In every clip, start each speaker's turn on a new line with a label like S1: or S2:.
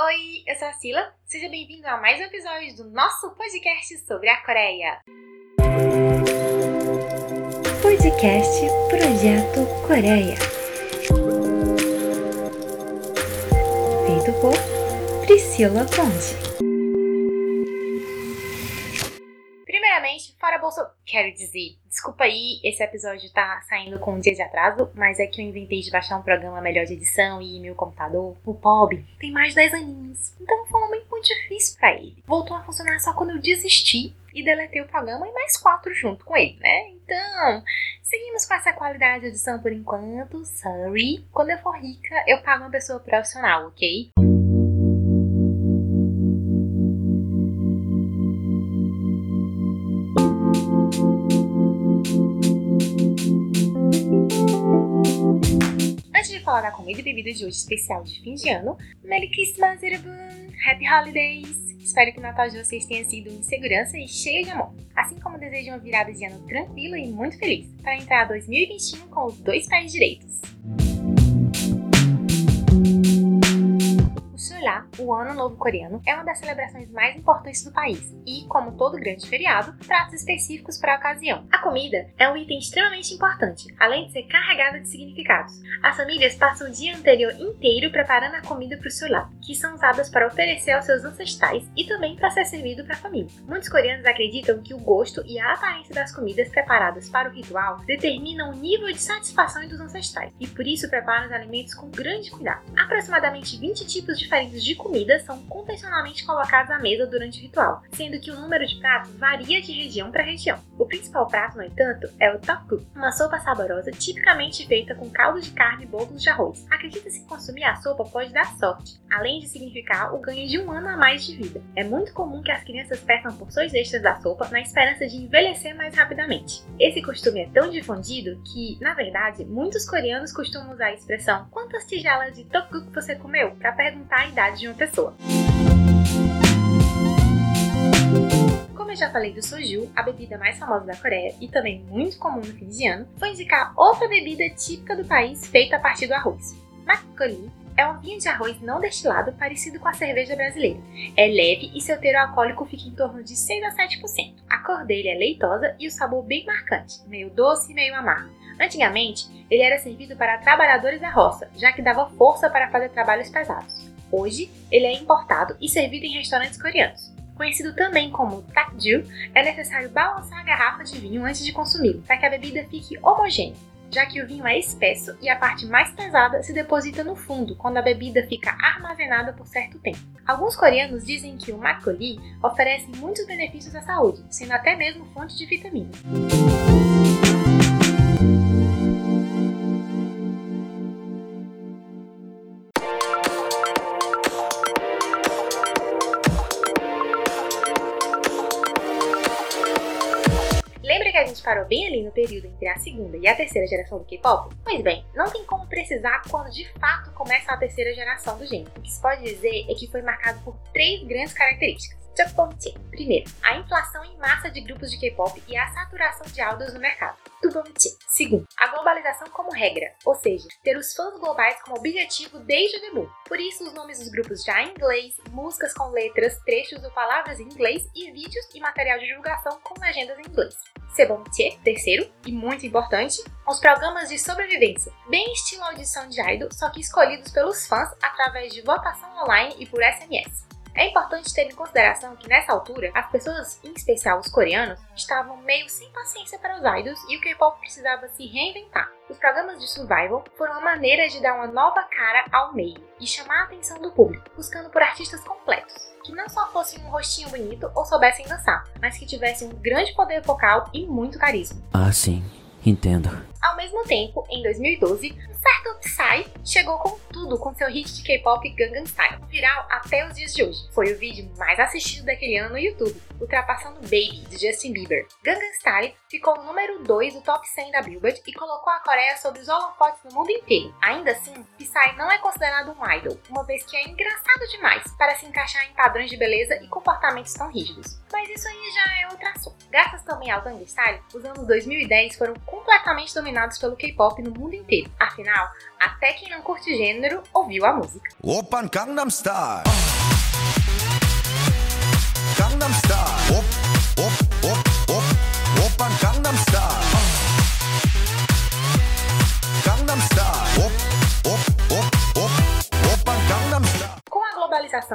S1: Oi, eu sou a Sila. Seja bem-vindo a mais um episódio do nosso podcast sobre a Coreia.
S2: Podcast Projeto Coreia. Feito por Priscila Ponte.
S1: Bolso, quero dizer, desculpa aí, esse episódio tá saindo com um dia de atraso, mas é que eu inventei de baixar um programa melhor de edição e meu computador, o POB, tem mais de 10 aninhos, então foi um momento muito difícil para ele. Voltou a funcionar só quando eu desisti e deletei o programa e mais quatro junto com ele, né? Então, seguimos com essa qualidade de edição por enquanto, sorry. Quando eu for rica, eu pago uma pessoa profissional, ok? Falar da comida e bebida de hoje especial de fim de ano, Merry Christmas, everyone! Happy Holidays! Espero que o Natal de vocês tenha sido em segurança e cheio de amor. Assim como desejo uma virada de ano tranquila e muito feliz, para entrar 2021 com os dois pés direitos. Seollá, o Ano Novo Coreano, é uma das celebrações mais importantes do país e, como todo grande feriado, pratos específicos para a ocasião. A comida é um item extremamente importante, além de ser carregada de significados. As famílias passam o dia anterior inteiro preparando a comida para o Seollá, que são usadas para oferecer aos seus ancestrais e também para ser servido para a família. Muitos coreanos acreditam que o gosto e a aparência das comidas preparadas para o ritual determinam o nível de satisfação dos ancestrais e por isso preparam os alimentos com grande cuidado. Aproximadamente 20 tipos diferentes de comida são convencionalmente colocados à mesa durante o ritual, sendo que o número de pratos varia de região para região. O principal prato, no entanto, é o tteokguk, uma sopa saborosa tipicamente feita com caldo de carne e bolos de arroz. Acredita-se que consumir a sopa pode dar sorte, além de significar o ganho de um ano a mais de vida. É muito comum que as crianças peçam porções extras da sopa na esperança de envelhecer mais rapidamente. Esse costume é tão difundido que, na verdade, muitos coreanos costumam usar a expressão quantas tigelas de tteokguk você comeu para perguntar de uma pessoa. Como eu já falei do soju, a bebida mais famosa da Coreia e também muito comum no fim de ano, vou indicar outra bebida típica do país feita a partir do arroz. Makgeolli é um vinho de arroz não destilado parecido com a cerveja brasileira. É leve e seu teor alcoólico fica em torno de 6 a 7%. A cor dele é leitosa e o sabor bem marcante, meio doce e meio amargo. Antigamente, ele era servido para trabalhadores da roça, já que dava força para fazer trabalhos pesados. Hoje, ele é importado e servido em restaurantes coreanos. Conhecido também como takju, é necessário balançar a garrafa de vinho antes de consumi-lo, para que a bebida fique homogênea, já que o vinho é espesso e a parte mais pesada se deposita no fundo quando a bebida fica armazenada por certo tempo. Alguns coreanos dizem que o makgeolli oferece muitos benefícios à saúde, sendo até mesmo fonte de vitamina. Parou bem ali no período entre a segunda e a terceira geração do K-pop? Pois bem, não tem como precisar quando de fato começa a terceira geração do gênero. O que se pode dizer é que foi marcado por três grandes características. Tupomche. Primeiro, a inflação em massa de grupos de K-pop e a saturação de áudios no mercado. Tubomche. Segundo, a globalização como regra, ou seja, ter os fãs globais como objetivo desde o debut. Por isso, os nomes dos grupos já em inglês, músicas com letras, trechos ou palavras em inglês e vídeos e material de divulgação com legendas em inglês. Sebomche, terceiro, e muito importante, os programas de sobrevivência, bem estilo audição de idol, só que escolhidos pelos fãs através de votação online e por SMS. É importante ter em consideração que nessa altura, as pessoas, em especial os coreanos, estavam meio sem paciência para os idols e o K-pop precisava se reinventar. Os programas de survival foram uma maneira de dar uma nova cara ao meio e chamar a atenção do público, buscando por artistas completos, que não só fossem um rostinho bonito ou soubessem dançar, mas que tivessem um grande poder vocal e muito carisma.
S3: Ah, sim, entendo.
S1: Ao mesmo tempo, em 2012, certo Psy chegou com tudo com seu hit de K-pop Gangnam Style, viral até os dias de hoje. Foi o vídeo mais assistido daquele ano no YouTube, ultrapassando Baby, de Justin Bieber. Gangnam Style ficou número 2 do top 100 da Billboard e colocou a Coreia sobre os holofotes no mundo inteiro. Ainda assim, Psy não é considerado um idol, uma vez que é engraçado demais para se encaixar em padrões de beleza e comportamentos tão rígidos. Mas isso aí já é outro assunto. Graças também ao Gangnam Style, os anos 2010 foram completamente dominados pelo K-pop no mundo inteiro. Afinal, até quem não curte gênero ouviu a música.
S4: Open Gangnam Style.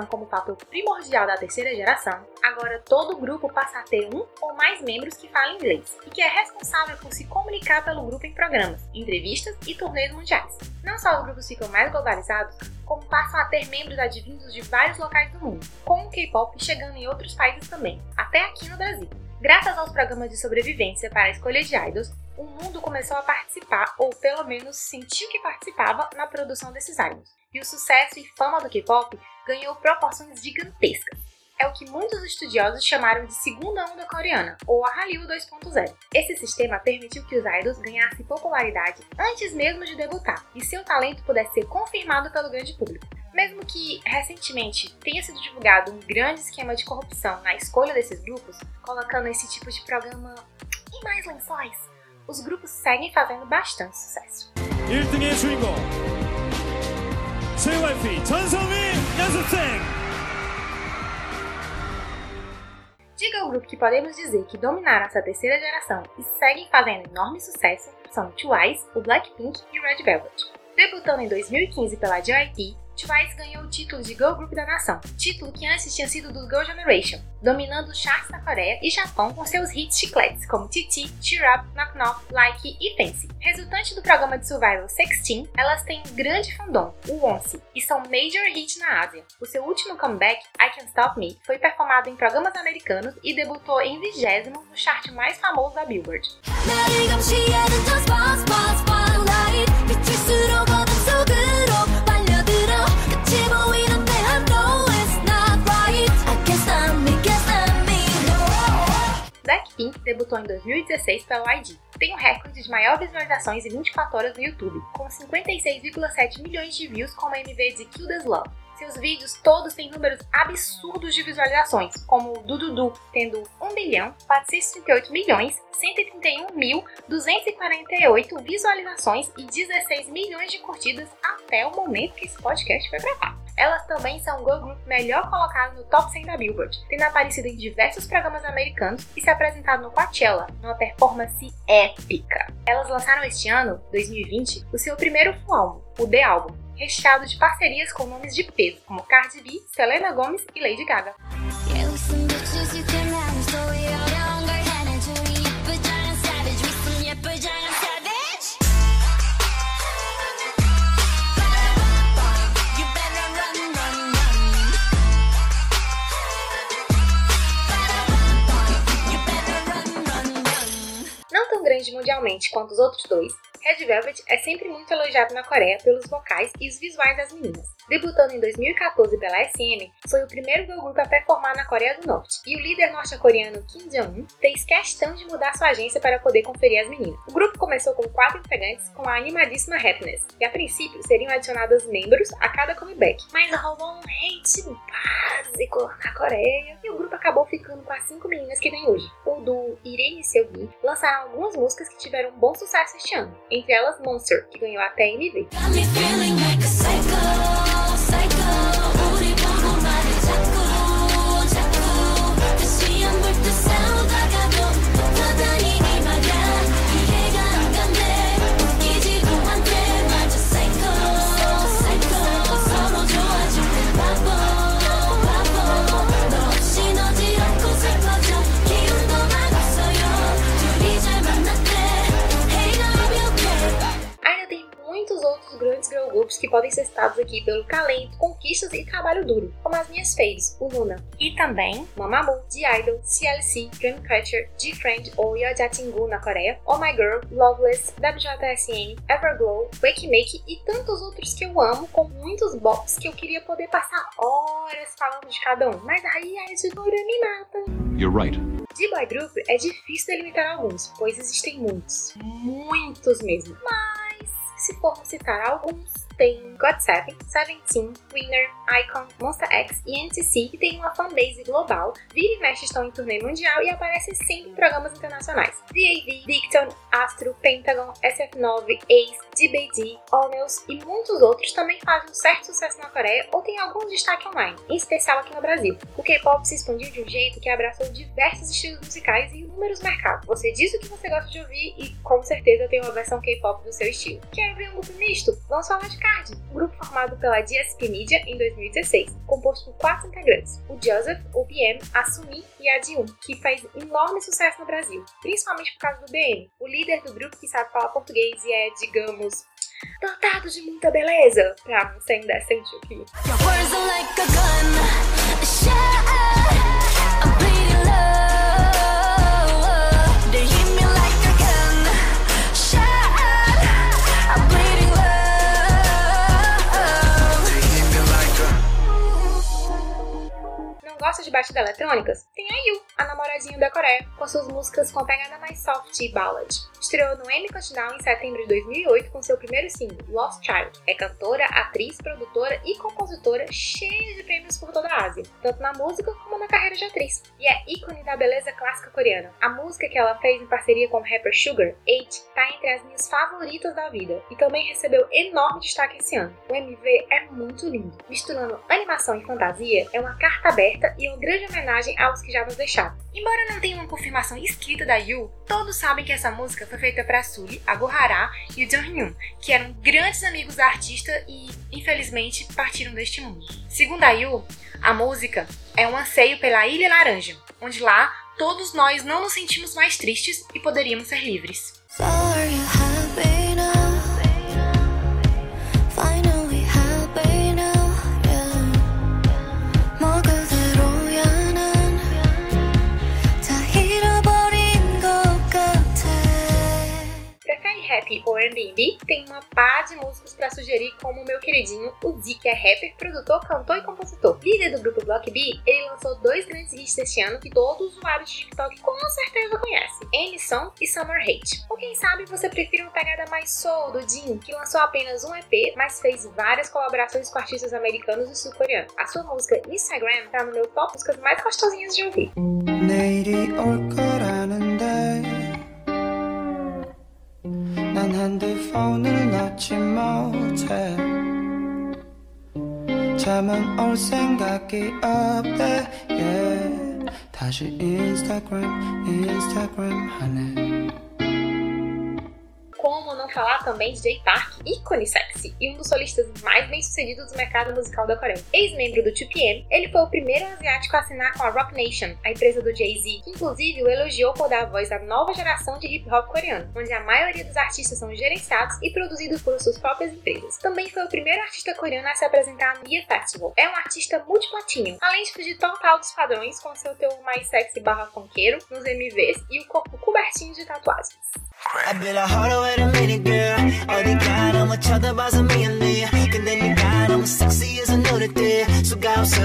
S1: Como fator primordial da terceira geração, agora todo grupo passa a ter um ou mais membros que falam inglês e que é responsável por se comunicar pelo grupo em programas, entrevistas e turnês mundiais. Não só os grupos ficam mais globalizados, como passam a ter membros advindos de vários locais do mundo, com o K-pop chegando em outros países também, até aqui no Brasil. Graças aos programas de sobrevivência para a escolha de idols, o mundo começou a participar, ou pelo menos sentiu que participava, na produção desses idols. E o sucesso e fama do K-pop ganhou proporções gigantescas. É o que muitos estudiosos chamaram de segunda onda coreana, ou a Hallyu 2.0. Esse sistema permitiu que os idols ganhassem popularidade antes mesmo de debutar, e seu talento pudesse ser confirmado pelo grande público. Mesmo que recentemente tenha sido divulgado um grande esquema de corrupção na escolha desses grupos, colocando esse tipo de programa em mais lençóis, os grupos seguem fazendo bastante sucesso.
S5: 1등의 주인공 JYP 전성민 연습생
S1: De girl group que podemos dizer que dominaram essa terceira geração e seguem fazendo enorme sucesso são Twice, o Blackpink e o Red Velvet. Debutando em 2015 pela JYP, Twice ganhou o título de Girl Group da nação, título que antes tinha sido do Girl Generation, dominando os charts na Coreia e Japão com seus hits chicletes como TT, Cheer Up, Knock Knock, Like e Fancy. Resultante do programa de survival Sexteen, elas têm um grande fandom, o Once, e são major hit na Ásia. O seu último comeback, I Can't Stop Me, foi performado em programas americanos e debutou em vigésimo no chart mais famoso da Billboard. Debutou em 2016 pelo ID. Tem o recorde de maior visualizações em 24 horas no YouTube, com 56,7 milhões de views como a MV de Kill Love. Seus vídeos todos têm números absurdos de visualizações, como o Dududu tendo 1 bilhão 438 milhões 131 mil 248 visualizações e 16 milhões de curtidas até o momento que esse podcast foi gravado. Elas também são o girl group melhor colocado no top 100 da Billboard, tendo aparecido em diversos programas americanos e se apresentado no Coachella, numa performance épica. Elas lançaram este ano, 2020, o seu primeiro full álbum, o The Album, recheado de parcerias com nomes de peso como Cardi B, Selena Gomez e Lady Gaga.
S6: Yeah,
S1: grande mundialmente quanto os outros dois, Red Velvet é sempre muito elogiado na Coreia pelos vocais e os visuais das meninas. Debutando em 2014 pela SM, foi o primeiro girl group a performar na Coreia do Norte, e o líder norte-coreano Kim Jong-un fez questão de mudar sua agência para poder conferir as meninas. O grupo começou com quatro integrantes com a animadíssima Happiness, e a princípio seriam adicionados membros a cada comeback, mas rolou um hate básico na Coreia, e o grupo acabou ficando com as cinco meninas que tem hoje. O duo Irene e Seogi lançaram algumas músicas que tiveram bom sucesso este ano, entre elas Monster, que ganhou até MV. Aqui pelo talento, conquistas e trabalho duro, como as minhas faves, o Luna. E também Mamamoo, D-Idol, CLC, Dreamcatcher, G-Friend ou Yeojatingu na Coreia, Oh My Girl, Loveless, WJSN, Everglow, Wake Make e tantos outros que eu amo, com muitos bops que eu queria poder passar horas falando de cada um, mas aí a editora me mata.
S4: You're right.
S1: De boy group é difícil delimitar alguns, pois existem muitos, muitos mesmo. Mas se formos citar alguns, tem GOT7, Seventeen, Winner, Icon, Monster X e NCC, que tem uma fanbase global, vira e mexe estão em turnê mundial e aparecem sempre em programas internacionais. DAV, Dicton, Astro, Pentagon, SF9, Ace, DBD, Onions e muitos outros também fazem um certo sucesso na Coreia ou têm algum destaque online, em especial aqui no Brasil. O K-pop se expandiu de um jeito que abraçou diversos estilos musicais e inúmeros mercados. Você diz o que você gosta de ouvir e com certeza tem uma versão K-pop do seu estilo. Quer ouvir um grupo misto? Vamos falar de Card, um grupo formado pela DSP Media em 2016, composto por quatro integrantes: o Joseph, o BM, a Sumi e a Dion, que faz enorme sucesso no Brasil, principalmente por causa do BM, o líder do grupo que sabe falar português e é, digamos, dotado de muita beleza, pra não ser indecente aqui.
S6: Your words are like a gun,
S1: Batidas eletrônicas? Tem a Yu, a namoradinha da Coreia, com suas músicas com a pegada mais soft e ballad. Estreou no Emmy Countdown em setembro de 2008 com seu primeiro single, Lost Child. É cantora, atriz, produtora e compositora cheia de prêmios por toda a Ásia, tanto na música como na carreira de atriz. E é ícone da beleza clássica coreana. A música que ela fez em parceria com o rapper Sugar, Eight, tá entre as minhas favoritas da vida e também recebeu enorme destaque esse ano. O MV é muito lindo, misturando animação e fantasia, é uma carta aberta e uma grande homenagem aos que já nos deixaram. Embora não tenha uma confirmação escrita da Yu, todos sabem que essa música foi feita para Sully, a Gohara e o Jonghyun, que eram grandes amigos da artista e, infelizmente, partiram deste mundo. Segundo a Yu, a música é um anseio pela Ilha Laranja, onde lá todos nós não nos sentimos mais tristes e poderíamos ser livres.
S6: So
S1: Rap ou R&B? Tem uma pá de músicos pra sugerir, como o meu queridinho, o Z, que é rapper, produtor, cantor e compositor. Líder do grupo Block B, ele lançou dois grandes hits este ano que todo usuário de TikTok com certeza conhece: Any Song e Summer Hate. Ou quem sabe você prefere uma pegada mais soul do Jin, que lançou apenas um EP, mas fez várias colaborações com artistas americanos e sul-coreanos. A sua música Instagram tá no meu top músicas mais gostosinhas de ouvir.
S7: 내일 난 핸드폰을 놓지 못해 잠은 올 생각이 없대 yeah. 다시 인스타그램 인스타그램 하네
S1: falar também de Jay Park, ícone sexy e um dos solistas mais bem-sucedidos do mercado musical da Coreia. Ex-membro do 2PM, ele foi o primeiro asiático a assinar com a Rock Nation, a empresa do Jay-Z, que inclusive o elogiou por dar voz à nova geração de hip-hop coreano, onde a maioria dos artistas são gerenciados e produzidos por suas próprias empresas. Também foi o primeiro artista coreano a se apresentar no Mia Festival. É um artista multiplatinho, além de fugir total dos padrões com seu teor mais sexy barra funkeiro nos MVs e o corpo cobertinho de tatuagens.
S8: I bet I heart wait a minute girl 어디가 너무 쳐다봐서 미안해 근데 네가 너무 섹시해서 노릇해 수가 없어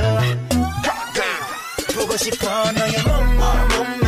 S8: 보고 싶어 너의 몸몸 몸매 몸몸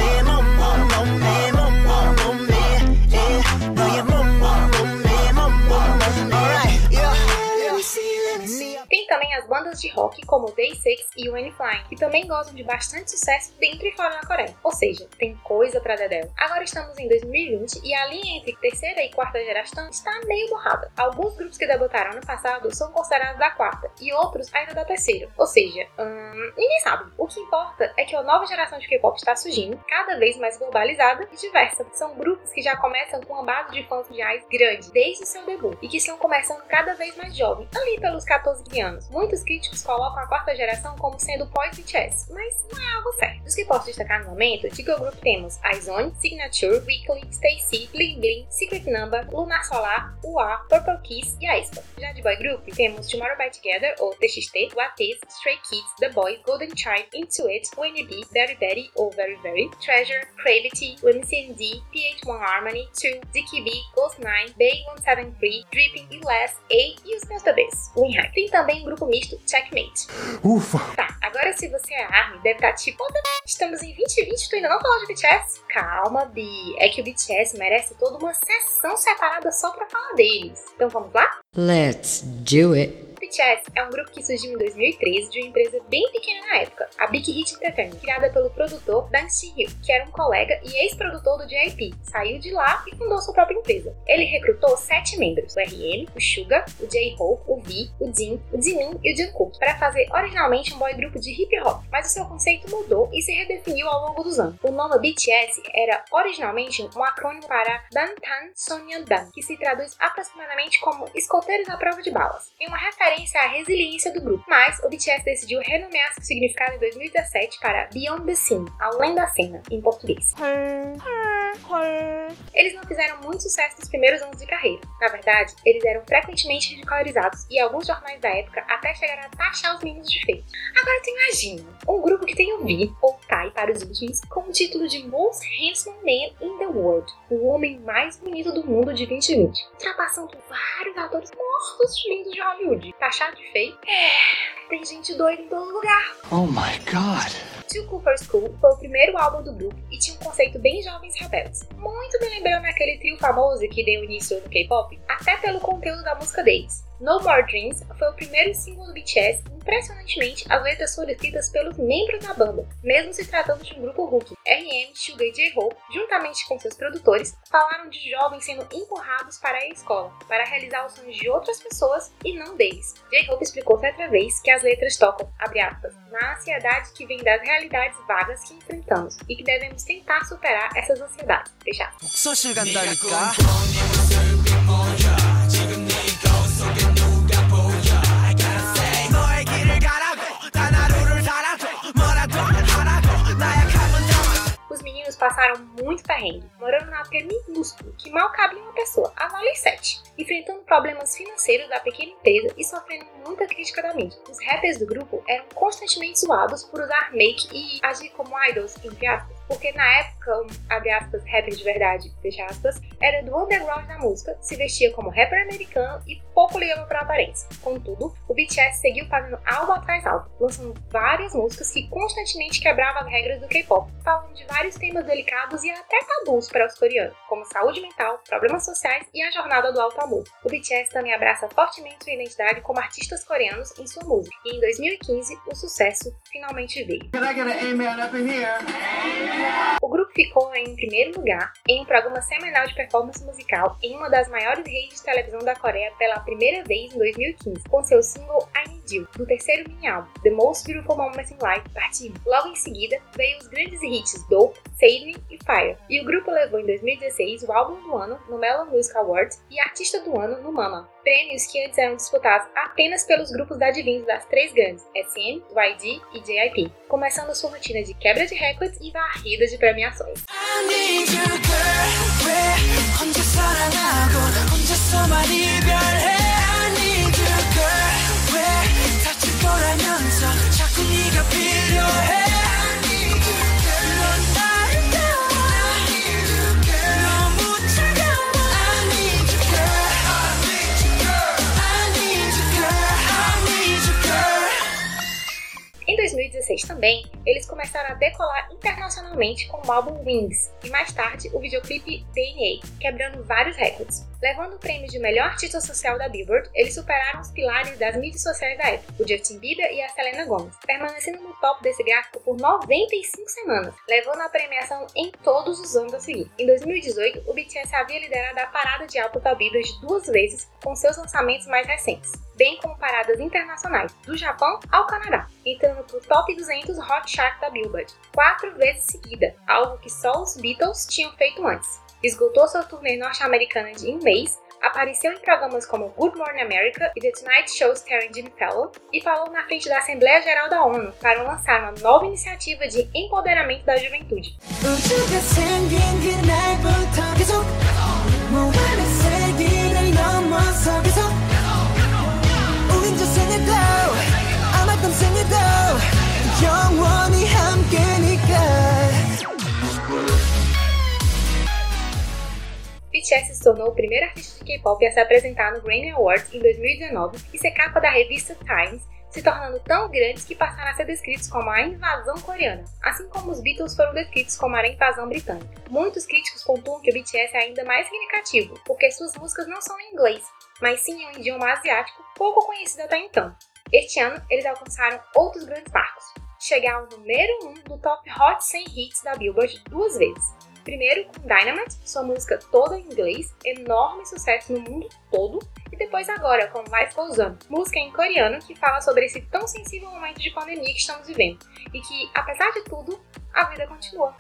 S1: também as bandas de rock como o Day6 e o N-Flying, que também gozam de bastante sucesso dentro e fora da Coreia. Ou seja, tem coisa pra dedéu. Agora estamos em 2020 e a linha entre terceira e quarta geração está meio borrada. Alguns grupos que debutaram no passado são considerados da quarta e outros ainda da terceira. Ou seja, hum, ninguém sabe. O que importa é que a nova geração de K-pop está surgindo, cada vez mais globalizada e diversa. São grupos que já começam com uma base de fãs mundiais grande desde o seu debut e que estão começando cada vez mais jovem, ali pelos 14 anos. Muitos críticos colocam a quarta geração como sendo pós-BTS, mas não é algo certo. Dos que posso destacar no momento, de girl group temos IZONE, Signature, Weekly, Stacy, Bling Bling, Secret Number, Lunar Solar, UA, Purple Kiss e aespa. Já de boy group, temos Tomorrow by Together, ou TXT, Lattes, Stray Kids, The Boys, Golden Child, Into It, UNB, Very Very ou Very Very, Treasure, Gravity, MCND, PH1 Harmony, 2, DKB, Ghost9, Bay173, Dripping e Less, A e os meus bebês, Winhype. Tem também o grupo misto Checkmate.
S4: Ufa!
S1: Tá, agora se você é ARMY, deve estar tipo, "Puta, estamos em 2020 tu ainda não falou de BTS? Calma, Bi. É que o BTS merece toda uma sessão separada só pra falar deles. Então vamos lá?
S9: Let's do it.
S1: BTS é um grupo que surgiu em 2013 de uma empresa bem pequena na época, a Big Hit Entertainment, criada pelo produtor Bang Si-hyuk, que era um colega e ex-produtor do JYP. Saiu de lá e fundou sua própria empresa. Ele recrutou sete membros, o RM, o Suga, o J-Hope, o V, o Jin, o Jimin e o Jungkook, para fazer originalmente um boy grupo de hip hop, mas o seu conceito mudou e se redefiniu ao longo dos anos. O nome BTS era originalmente um acrônimo para Dantan Sonyeondan, que se traduz aproximadamente como escoteiros à prova de balas, em uma referência à resiliência do grupo. Mas o BTS decidiu renomear seu significado em 2017 para Beyond the Scene, além da cena, em português. Eles não fizeram muito sucesso nos primeiros anos de carreira. Na verdade, eles eram frequentemente ridicularizados e alguns jornais da época até chegaram a taxar os meninos de feios. Agora tu imagina, um grupo que tem o V, ou para os íntimos, com o título de Most Handsome Man in the World, o homem mais bonito do mundo de 2020, ultrapassando vários atores mortos lindos de Hollywood. Taxado de feio? É, tem gente doida em todo lugar.
S4: Oh my god.
S1: Two Cooper School foi o primeiro álbum do grupo e tinha um conceito bem jovens rebeldes. Muito me lembrando aquele trio famoso que deu início no K-pop, até pelo conteúdo da música deles. No More Dreams foi o primeiro single do BTS e, impressionantemente, as letras foram escritas pelos membros da banda, mesmo se tratando de um grupo Hulk. RM, Suga e J-Hope, juntamente com seus produtores, falaram de jovens sendo empurrados para a escola, para realizar os sonhos de outras pessoas e não deles. J-Hope explicou certa vez que as letras tocam, abre aspas, na ansiedade que vem das realidades vagas que enfrentamos e que devemos tentar superar essas ansiedades. Fecha passaram muito perrengue, morando na época minúsculo, que mal cabia uma pessoa, a vale 7, enfrentando problemas financeiros da pequena empresa e sofrendo muita crítica da mídia. Os rappers do grupo eram constantemente zoados por usar make e agir como idols, entre aspas, porque na época, abre aspas, rapper de verdade, fecha aspas, era do underground da música, se vestia como rapper americano e pouco ligava pra aparência. Contudo, o BTS seguiu fazendo álbum atrás álbum, lançando várias músicas que constantemente quebravam as regras do K-pop, falando de vários temas delicados e até tabus para os coreanos, como saúde mental, problemas sociais e a jornada do alto amor. O BTS também abraça fortemente sua identidade como artistas coreanos em sua música, e em 2015 o sucesso finalmente veio.
S8: Can I get an amen up in here?
S1: O grupo ficou em primeiro lugar em um programa semanal de performance musical em uma das maiores redes de televisão da Coreia pela primeira vez em 2015, com seu single I Need You, do terceiro mini-álbum, The Most Beautiful Moments in Life, parte 1. Logo em seguida, veio os grandes hits Dope, Me e Fire, e o grupo levou em 2016 o álbum do ano no Melon Music Awards e artista do ano no Mama, prêmios que antes eram disputados apenas pelos grupos da divinos das três grandes, SM, YG e JYP, começando sua rotina de quebra de recordes e varrida de premiações. Em 2016 também, eles começaram a decolar internacionalmente com o álbum Wings e mais tarde o videoclipe DNA, quebrando vários recordes. Levando o prêmio de melhor artista social da Billboard, eles superaram os pilares das mídias sociais da época, o Justin Bieber e a Selena Gomez, permanecendo no top desse gráfico por 95 semanas, levando a premiação em todos os anos a seguir. Em 2018, o BTS havia liderado a parada de álbum da Billboard duas vezes com seus lançamentos mais recentes, bem como paradas internacionais, do Japão ao Canadá, entrando pro top 200 Hot Chart da Billboard, quatro vezes seguida, algo que só os Beatles tinham feito antes. Esgotou sua turnê norte-americana de um mês, apareceu em programas como Good Morning America e The Tonight Show starring Jimmy Fallon e falou na frente da Assembleia Geral da ONU para lançar uma nova iniciativa de empoderamento da juventude.
S8: 우주가 생긴 그날부터 계속 무한의 세기를 넘어서 계속 우린 저 생에도 아마던 생에도 영원히 함께니까
S1: BTS se tornou o primeiro artista de K-pop a se apresentar no Grammy Awards em 2019 e ser capa da revista Times se tornando tão grandes que passaram a ser descritos como a invasão coreana, assim como os Beatles foram descritos como a invasão britânica. Muitos críticos pontuam que o BTS é ainda mais significativo, porque suas músicas não são em inglês, mas sim em um idioma asiático pouco conhecido até então. Este ano, eles alcançaram outros grandes marcos. Chegaram ao número 1 um do Top Hot 100 Hits da Billboard duas vezes. Primeiro com Dynamite, sua música toda em inglês, enorme sucesso no mundo todo, e depois agora com Life Goes On, música em coreano que fala sobre esse tão sensível momento de pandemia que estamos vivendo, e que, apesar de tudo, a vida continua.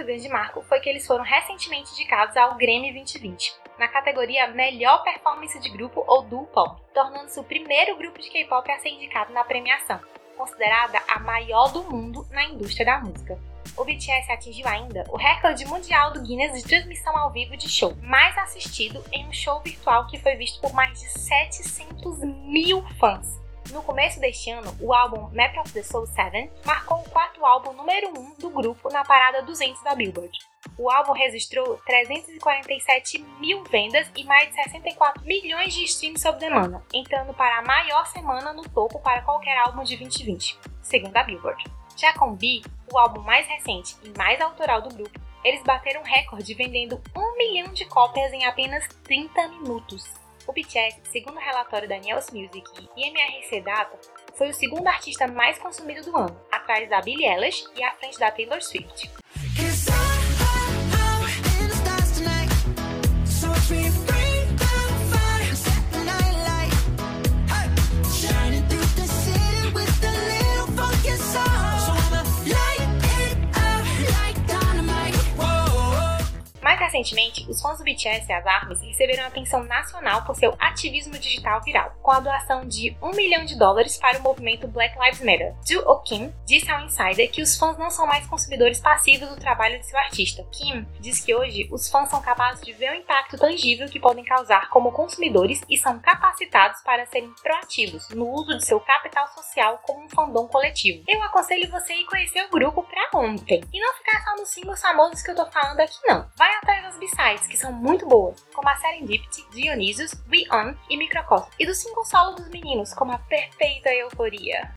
S1: Outro grande marco foi que eles foram recentemente indicados ao Grammy 2020, na categoria Melhor Performance de Grupo ou Duo Pop, tornando-se o primeiro grupo de K-pop a ser indicado na premiação, considerada a maior do mundo na indústria da música. O BTS atingiu ainda o recorde mundial do Guinness de transmissão ao vivo de show, mais assistido em um show virtual que foi visto por mais de 700 mil fãs. No começo deste ano, o álbum Map of the Soul 7 marcou o quarto álbum número 1 do grupo na parada 200 da Billboard. O álbum registrou 347 mil vendas e mais de 64 milhões de streams sob demanda, entrando para a maior semana no topo para qualquer álbum de 2020, segundo a Billboard. Já com B, o álbum mais recente e mais autoral do grupo, eles bateram recorde vendendo um milhão de cópias em apenas 30 minutos. O BTS, segundo o relatório da Nielsen Music e MRC Data, foi o segundo artista mais consumido do ano, atrás da Billie Eilish e à frente da Taylor Swift. Recentemente, os fãs do BTS e as ARMYs receberam atenção nacional por seu ativismo digital viral, com a doação de 1 milhão de dólares para o movimento Black Lives Matter. Jo Oh Kim disse ao Insider que os fãs não são mais consumidores passivos do trabalho de seu artista. Kim diz que hoje os fãs são capazes de ver o impacto tangível que podem causar como consumidores e são capacitados para serem proativos no uso de seu capital social como um fandom coletivo. Eu aconselho você a ir conhecer o grupo pra ontem e não ficar só nos singles famosos que eu tô falando aqui não. Vai atrás das B-sides, que são muito boas, como a Serendipity, Dionysius, We On e Microcosm, e do single solo dos meninos, como a Perfeita Euforia.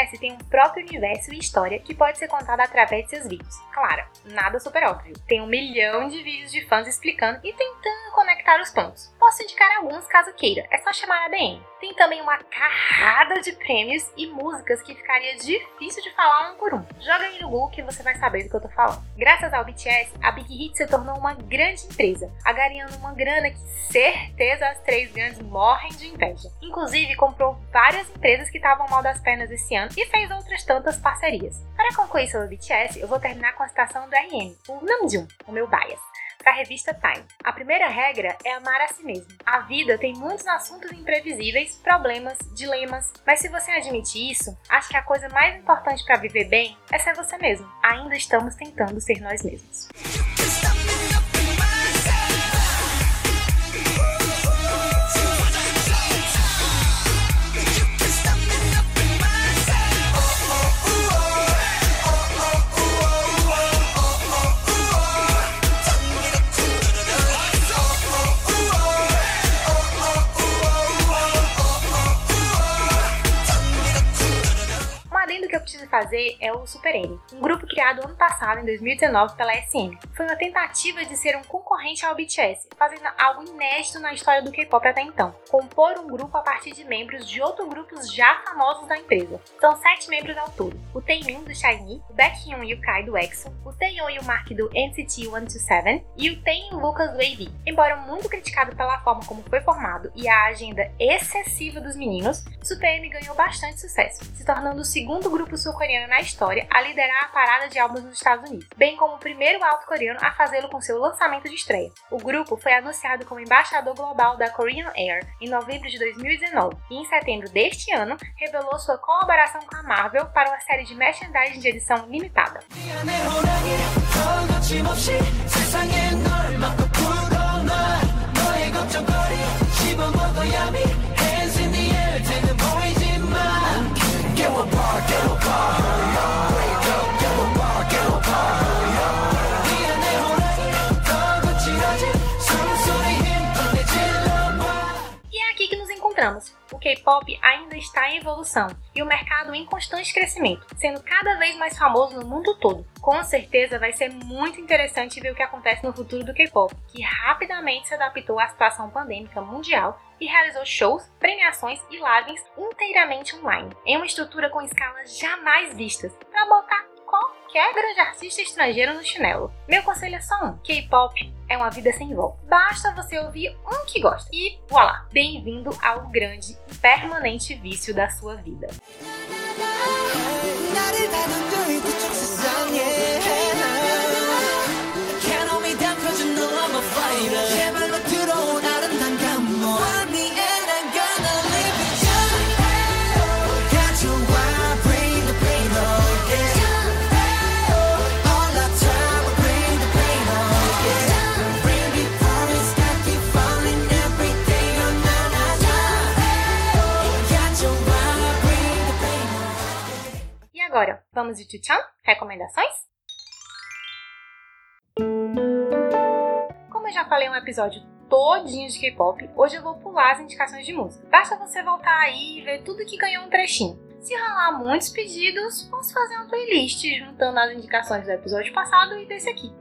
S1: O BTS tem um próprio universo e história que pode ser contada através de seus vídeos. Claro, nada super óbvio. Tem um milhão de vídeos de fãs explicando e tentando conectar os pontos. Posso indicar alguns caso queira, é só chamar a DM. Tem também uma carrada de prêmios e músicas que ficaria difícil de falar um por um. Joga aí no Google que você vai saber do que eu tô falando. Graças ao BTS, a Big Hit se tornou uma grande empresa, agariando uma grana que certeza as três grandes morrem de inveja. Inclusive, comprou várias empresas que estavam mal das pernas esse ano e fez outras tantas parcerias. Para concluir sobre o BTS, eu vou terminar com a citação do RM, o Namjoon, o meu bias para a revista Time. A primeira regra é amar a si mesmo. A vida tem muitos assuntos imprevisíveis, problemas, dilemas, mas se você admite isso, acho que a coisa mais importante para viver bem é ser você mesmo. Ainda estamos tentando ser nós mesmos. Fazer é o Super N, um grupo criado ano passado, em 2019, pela SM. Foi uma tentativa de ser um concorrente ao BTS, fazendo algo inédito na história do K-pop até então: compor um grupo a partir de membros de outros grupos já famosos da empresa. São sete membros ao todo: o Taemin do SHINee, o Baekhyun e o Kai do EXO, o Taeyeon e o Mark do NCT 127 e o Tae Lucas do AV. Embora muito criticado pela forma como foi formado e a agenda excessiva dos meninos, Super M ganhou bastante sucesso, se tornando o segundo grupo grupo sul-coreano na história a liderar a parada de álbuns nos Estados Unidos, bem como o primeiro alto-coreano a fazê-lo com seu lançamento de estreia. O grupo foi anunciado como embaixador global da Korean Air em novembro de 2019 e em setembro deste ano revelou sua colaboração com a Marvel para uma série de merchandising de edição limitada. O K-pop ainda está em evolução e o mercado em constante crescimento, sendo cada vez mais famoso no mundo todo. Com certeza vai ser muito interessante ver o que acontece no futuro do K-pop, que rapidamente se adaptou à situação pandêmica mundial e realizou shows, premiações e lives inteiramente online, em uma estrutura com escalas jamais vistas, para botar qualquer grande artista estrangeiro no chinelo. Meu conselho é só um: K-pop é uma vida sem volta. Basta você ouvir um que gosta. E voilá! Bem-vindo ao grande e permanente vício da sua vida. Agora, vamos de Chuchan? Recomendações? Como eu já falei um episódio todinho de K-pop, hoje eu vou pular as indicações de música. Basta você voltar aí e ver tudo que ganhou um trechinho. Se rolar muitos pedidos, posso fazer uma playlist juntando as indicações do episódio passado e desse aqui,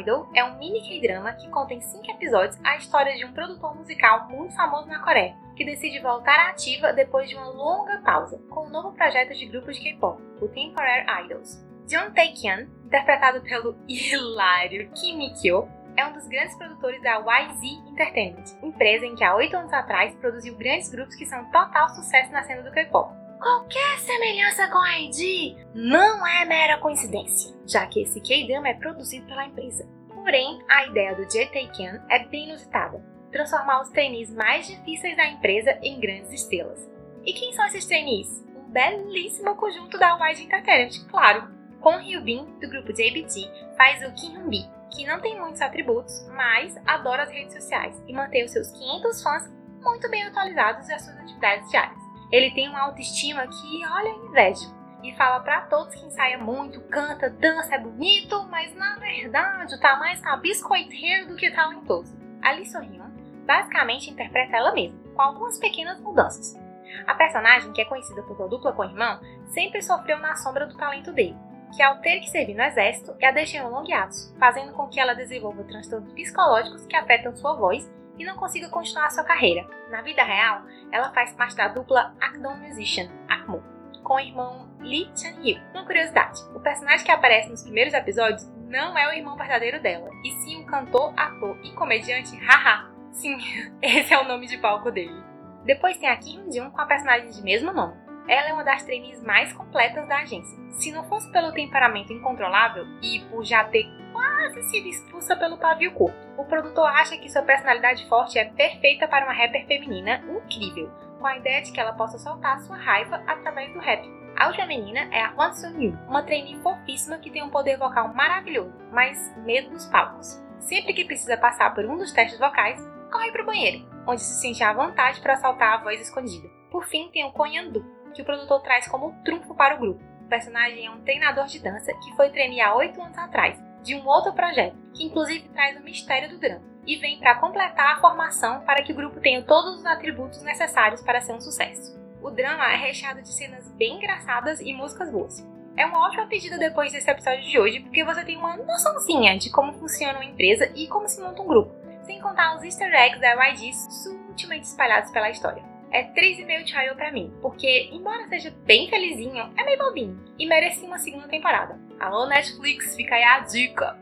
S1: Idol é um mini K-drama que conta em 5 episódios a história de um produtor musical muito famoso na Coreia, que decide voltar à ativa depois de uma longa pausa, com um novo projeto de grupo de K-pop, o Temporary Idols. Jung Tae-kyun, interpretado pelo hilário Kim Mi-kyo, é um dos grandes produtores da YZ Entertainment, empresa em que há oito anos atrás produziu grandes grupos que são total sucesso na cena do K-pop. Qualquer semelhança com a ID não é mera coincidência, já que esse K-drama é produzido pela empresa. Porém, a ideia do Jae Tae-kyun é bem inusitada, transformar os trainees mais difíceis da empresa em grandes estrelas. E quem são esses trainees? Um belíssimo conjunto da YG Entertainment, claro. Kwon Hyun-bin, do grupo JBT, faz o Kim Hyun-bi, que não tem muitos atributos, mas adora as redes sociais e mantém os seus 500 fãs muito bem atualizados das suas atividades diárias. Ele tem uma autoestima que, olha, inveja. E fala pra todos que ensaia muito, canta, dança, é bonito, mas na verdade tá mais biscoiteiro do que talentoso. A Lee So-hyun basicamente interpreta ela mesma, com algumas pequenas mudanças. A personagem, que é conhecida por sua dupla com o irmão, sempre sofreu na sombra do talento dele, que ao ter que servir no exército, a deixa em um longo hiatus, fazendo com que ela desenvolva transtornos psicológicos que afetam sua voz e não consiga continuar sua carreira. Na vida real, ela faz parte da dupla Akdon Musician, Akmu, com o irmão Lee Chan-hyo. Uma curiosidade, o personagem que aparece nos primeiros episódios não é o irmão verdadeiro dela, e sim o cantor, ator e comediante Haha. Sim, esse é o nome de palco dele. Depois tem a Kim Jung com a personagem de mesmo nome. Ela é uma das trainees mais completas da agência. Se não fosse pelo temperamento incontrolável e por já ter quase sido expulsa pelo pavio curto, o produtor acha que sua personalidade forte é perfeita para uma rapper feminina incrível, com a ideia de que ela possa soltar sua raiva através do rap. A outra menina é a Hwan Sung-yu, uma trainee fofíssima que tem um poder vocal maravilhoso, mas medo dos palcos. Sempre que precisa passar por um dos testes vocais, corre para o banheiro, onde se sente à vontade para soltar a voz escondida. Por fim, tem o Konyandu, que o produtor traz como trunfo para o grupo. O personagem é um treinador de dança que foi treinar há oito anos atrás, de um outro projeto, que inclusive traz o mistério do drama, e vem para completar a formação para que o grupo tenha todos os atributos necessários para ser um sucesso. O drama é recheado de cenas bem engraçadas e músicas boas. É uma ótima pedida depois desse episódio de hoje, porque você tem uma noçãozinha de como funciona uma empresa e como se monta um grupo, sem contar os easter eggs da YGs sutilmente espalhados pela história é 3,5 trial pra mim, porque, embora seja bem felizinho, é meio bobinho e merecia uma segunda temporada. Alô, Netflix, fica aí a dica!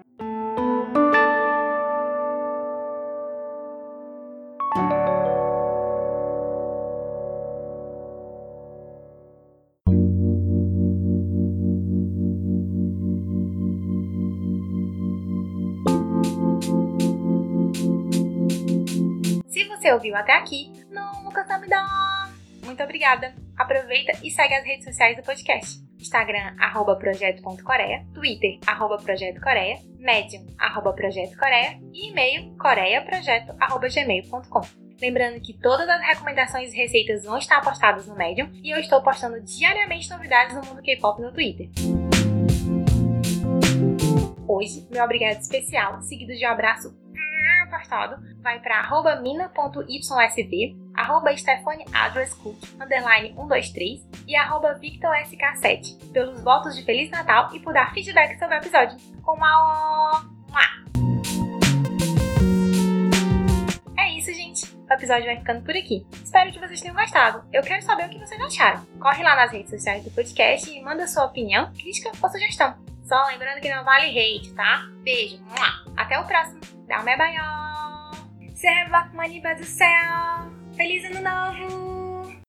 S1: Se você ouviu até aqui, não cansa me dá! Muito obrigada! Aproveita e segue as redes sociais do podcast. Instagram, arroba projeto.coreia, Twitter, arroba projeto coreia, Medium, arroba projeto coreia e e-mail coreiaprojeto, arroba gmail.com. Lembrando que todas as recomendações e receitas vão estar postadas no Medium e eu estou postando diariamente novidades no mundo K-pop no Twitter. Hoje, meu obrigado especial, seguido de um abraço apertado, vai para mina.ysv, arroba Stephanie Address Cook, underline 123 e arroba VictorSK7, pelos votos de Feliz Natal e por dar feedback sobre o episódio. Com uma... É isso, gente. O episódio vai ficando por aqui. Espero que vocês tenham gostado. Eu quero saber o que vocês acharam. Corre lá nas redes sociais do podcast e manda sua opinião, crítica ou sugestão. Só lembrando que não vale hate, tá? Beijo. Até o próximo. Dá uma banho. Serva maniba do céu. Feliz ano novo.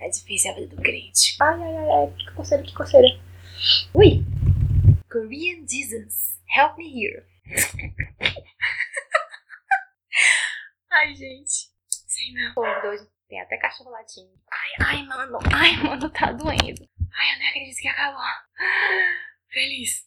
S1: É difícil a vida do crente. Ai, ai, ai, ai. Que coceira, que coceira. Ui. Korean Jesus, help me here. ai, gente. Sei não. Pô, dois. Tem até cachorro latinho. Ai, ai, mano. Ai, mano, tá doendo. Ai, eu nem acredito que acabou. Feliz.